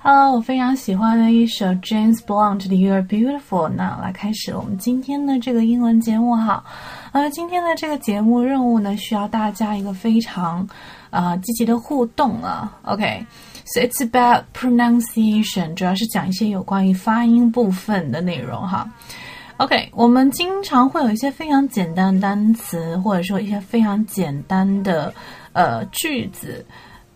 Hello，我非常喜欢的一首 James Blunt 的 You Are Beautiful。那来开始我们今天的这个英文节目哈。呃，今天的这个节目任务呢，需要大家一个非常呃积极的互动啊。OK，so it's about pronunciation，主要是讲一些有关于发音部分的内容哈。OK，我们经常会有一些非常简单的单词，或者说一些非常简单的呃句子。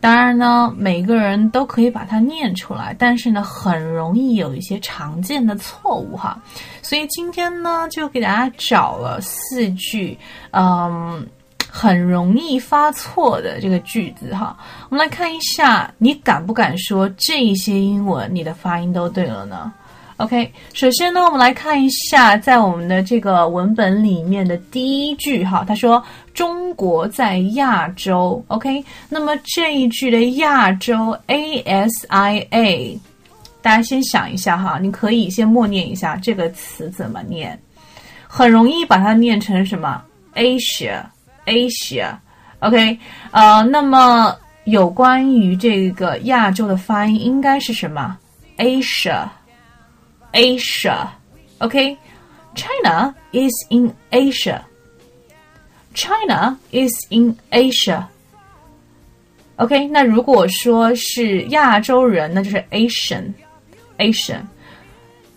当然呢，每个人都可以把它念出来，但是呢，很容易有一些常见的错误哈。所以今天呢，就给大家找了四句，嗯，很容易发错的这个句子哈。我们来看一下，你敢不敢说这一些英文你的发音都对了呢？OK，首先呢，我们来看一下，在我们的这个文本里面的第一句哈，他说中国在亚洲。OK，那么这一句的亚洲 A S I A，大家先想一下哈，你可以先默念一下这个词怎么念，很容易把它念成什么 Asia，Asia，OK，呃，那么有关于这个亚洲的发音应该是什么 Asia。Asia. Okay? China is in Asia. China is in Asia. OK，那如果说是亚洲人，那就是 Asian，Asian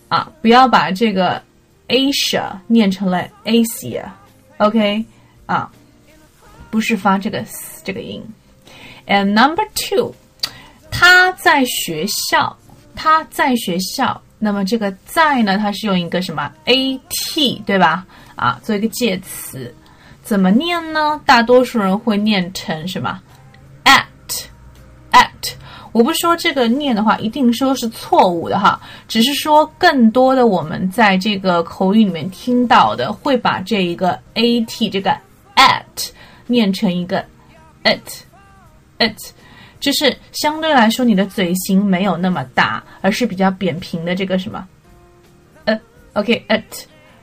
啊，不要把这个 Asia 念成了 Asia，OK 啊，不是发这个这个音。And number two，他在学校，他在学校。 那么这个在呢，它是用一个什么 a t 对吧？啊，做一个介词，怎么念呢？大多数人会念成什么 at at。我不说这个念的话一定说是错误的哈，只是说更多的我们在这个口语里面听到的，会把这一个 a t 这个 at 念成一个 it it。就是相对来说，你的嘴型没有那么大，而是比较扁平的这个什么，呃，OK，at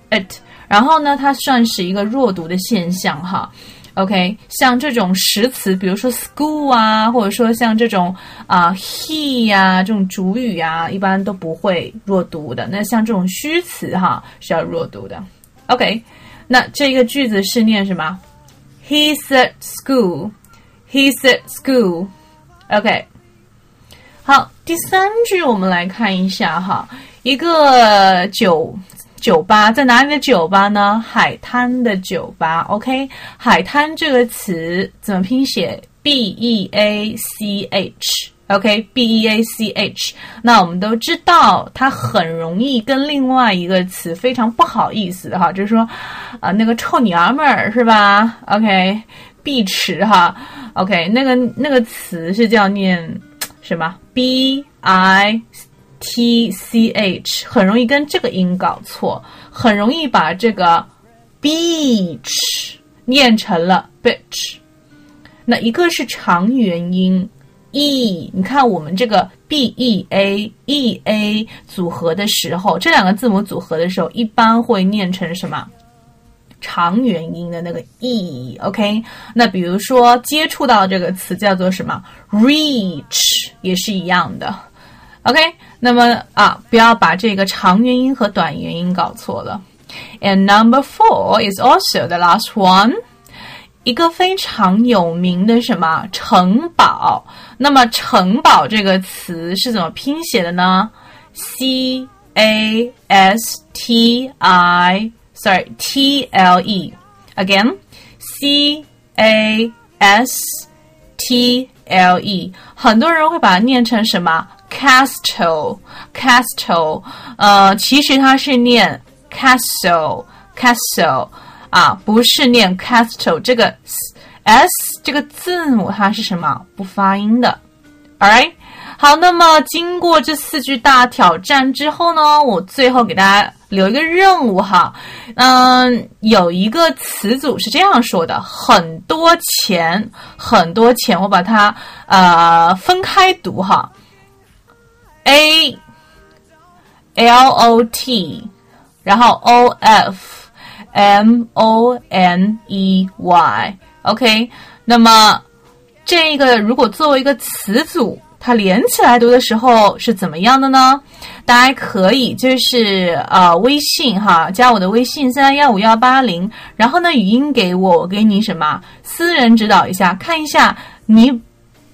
at 然后呢，它算是一个弱读的现象哈，OK，像这种实词，比如说 school 啊，或者说像这种啊 he 呀这种主语啊，一般都不会弱读的。那像这种虚词哈是要弱读的，OK，那这个句子是念什么？He said school，He said school。OK，好，第三句我们来看一下哈，一个酒酒吧在哪里的酒吧呢？海滩的酒吧。OK，海滩这个词怎么拼写？B E A C H。OK，B E A C H。那我们都知道，它很容易跟另外一个词非常不好意思哈，就是说啊，那个臭娘们儿是吧？OK。碧池哈，OK，那个那个词是叫念什么？B I T C H，很容易跟这个音搞错，很容易把这个 beach 念成了 bitch。那一个是长元音 e，你看我们这个 b e a e a 组合的时候，这两个字母组合的时候，一般会念成什么？长元音的那个 e，OK，那比如说接触到这个词叫做什么？reach 也是一样的，OK，那么啊，不要把这个长元音和短元音搞错了。And number four is also the last one，一个非常有名的什么城堡？那么城堡这个词是怎么拼写的呢？C A S T I。sorry, T L E. Again, C A S T L E。很多人会把它念成什么？castle，castle。呃，其实它是念 castle，castle 啊，不是念 castle。这个 s 这个字母它是什么？不发音的。Alright。好，那么经过这四句大挑战之后呢，我最后给大家 留一个任务哈，嗯，有一个词组是这样说的：很多钱，很多钱，我把它呃分开读哈，A L O T，然后 O F M O N E Y，OK，那么这个如果作为一个词组。它连起来读的时候是怎么样的呢？大家可以就是呃微信哈，加我的微信三幺五幺八零，然后呢语音给我，我给你什么私人指导一下，看一下你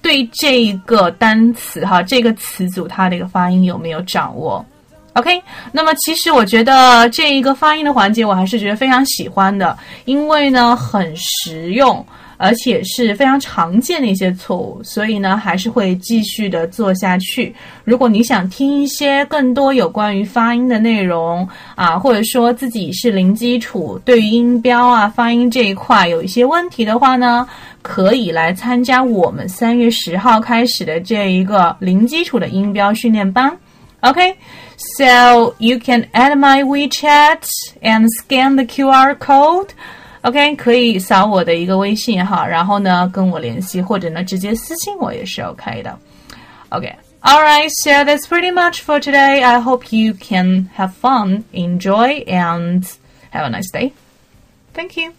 对这个单词哈这个词组它的一个发音有没有掌握。OK，那么其实我觉得这一个发音的环节我还是觉得非常喜欢的，因为呢很实用。而且是非常常见的一些错误，所以呢，还是会继续的做下去。如果你想听一些更多有关于发音的内容啊，或者说自己是零基础，对于音标啊、发音这一块有一些问题的话呢，可以来参加我们三月十号开始的这一个零基础的音标训练班。OK，so you can add my WeChat and scan the QR code. OK，可以扫我的一个微信哈，然后呢跟我联系，或者呢直接私信我也是 OK 的。OK。Alright, so that's pretty much for today. I hope you can have fun, enjoy, and have a nice day. Thank you.